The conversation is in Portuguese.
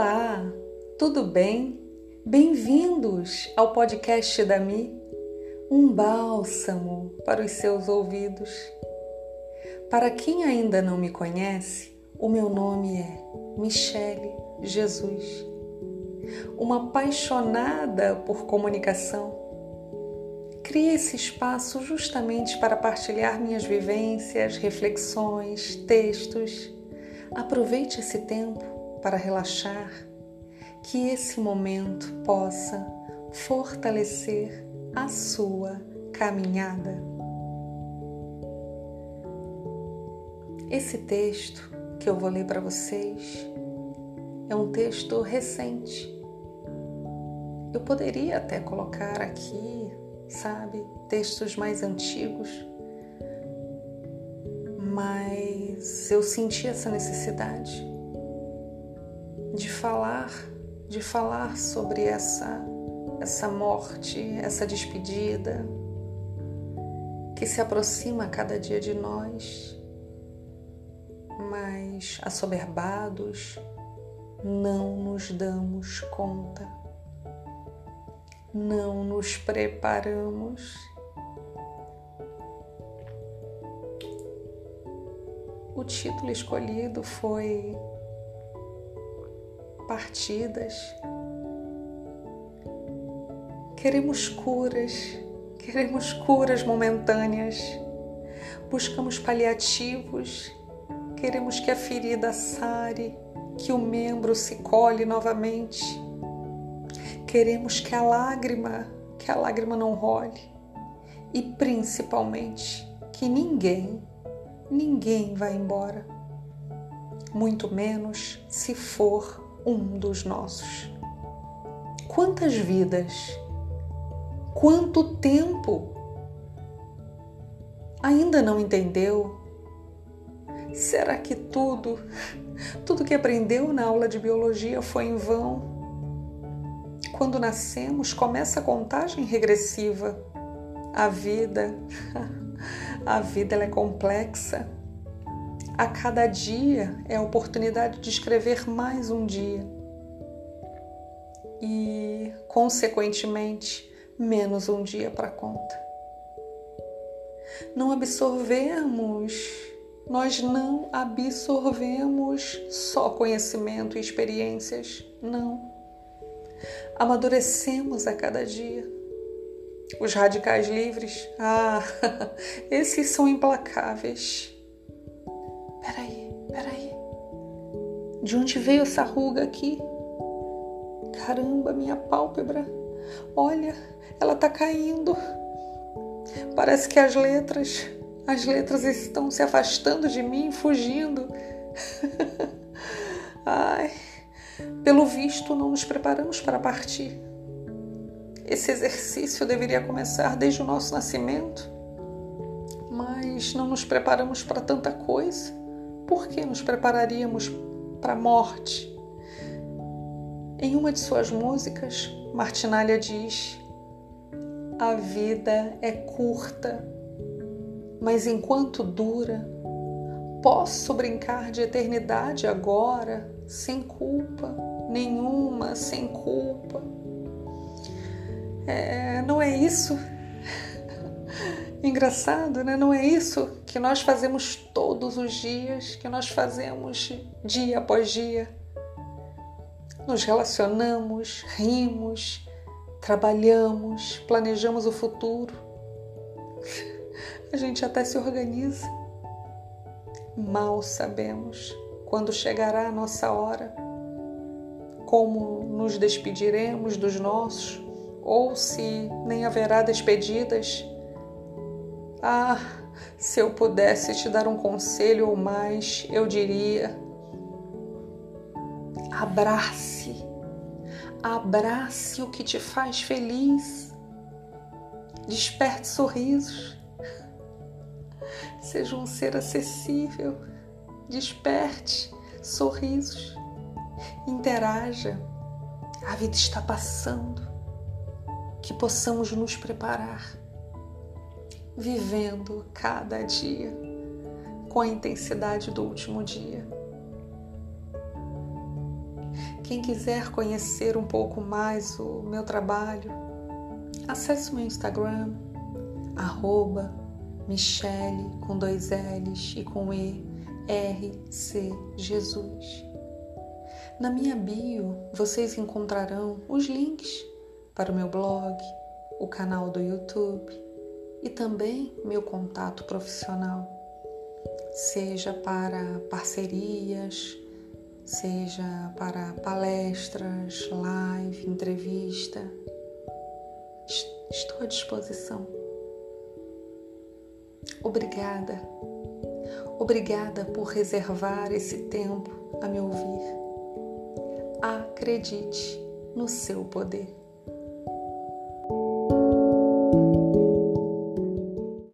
Olá, tudo bem? Bem-vindos ao podcast da Mi, um bálsamo para os seus ouvidos. Para quem ainda não me conhece, o meu nome é Michele Jesus, uma apaixonada por comunicação. Criei esse espaço justamente para partilhar minhas vivências, reflexões, textos. Aproveite esse tempo para relaxar, que esse momento possa fortalecer a sua caminhada. Esse texto que eu vou ler para vocês é um texto recente. Eu poderia até colocar aqui, sabe, textos mais antigos, mas eu senti essa necessidade de falar, de falar sobre essa essa morte, essa despedida que se aproxima a cada dia de nós, mas assoberbados não nos damos conta, não nos preparamos. O título escolhido foi partidas. Queremos curas, queremos curas momentâneas. Buscamos paliativos, queremos que a ferida sare, que o membro se colhe novamente. Queremos que a lágrima, que a lágrima não role. E principalmente que ninguém, ninguém vá embora. Muito menos se for um dos nossos. Quantas vidas, quanto tempo ainda não entendeu? Será que tudo, tudo que aprendeu na aula de biologia foi em vão? Quando nascemos, começa a contagem regressiva. A vida, a vida é complexa a cada dia é a oportunidade de escrever mais um dia. E, consequentemente, menos um dia para conta. Não absorvemos, nós não absorvemos só conhecimento e experiências, não. Amadurecemos a cada dia. Os radicais livres, ah, esses são implacáveis Peraí, peraí. De onde veio essa ruga aqui? Caramba, minha pálpebra. Olha, ela tá caindo. Parece que as letras, as letras estão se afastando de mim, fugindo. Ai, pelo visto não nos preparamos para partir. Esse exercício deveria começar desde o nosso nascimento, mas não nos preparamos para tanta coisa por que nos prepararíamos para a morte? Em uma de suas músicas, Martinalha diz: A vida é curta, mas enquanto dura, posso brincar de eternidade agora, sem culpa nenhuma, sem culpa. É, não é isso Engraçado, né? Não é isso que nós fazemos todos os dias, que nós fazemos dia após dia. Nos relacionamos, rimos, trabalhamos, planejamos o futuro. A gente até se organiza. Mal sabemos quando chegará a nossa hora, como nos despediremos dos nossos, ou se nem haverá despedidas ah, se eu pudesse te dar um conselho ou mais, eu diria: abrace, abrace o que te faz feliz, desperte sorrisos, seja um ser acessível, desperte sorrisos, interaja. A vida está passando, que possamos nos preparar vivendo cada dia com a intensidade do último dia. Quem quiser conhecer um pouco mais o meu trabalho, acesse meu Instagram, arroba Michele com dois L's e com E, R, C, Jesus. Na minha bio vocês encontrarão os links para o meu blog, o canal do YouTube e também meu contato profissional, seja para parcerias, seja para palestras, live, entrevista. Estou à disposição. Obrigada. Obrigada por reservar esse tempo a me ouvir. Acredite no seu poder.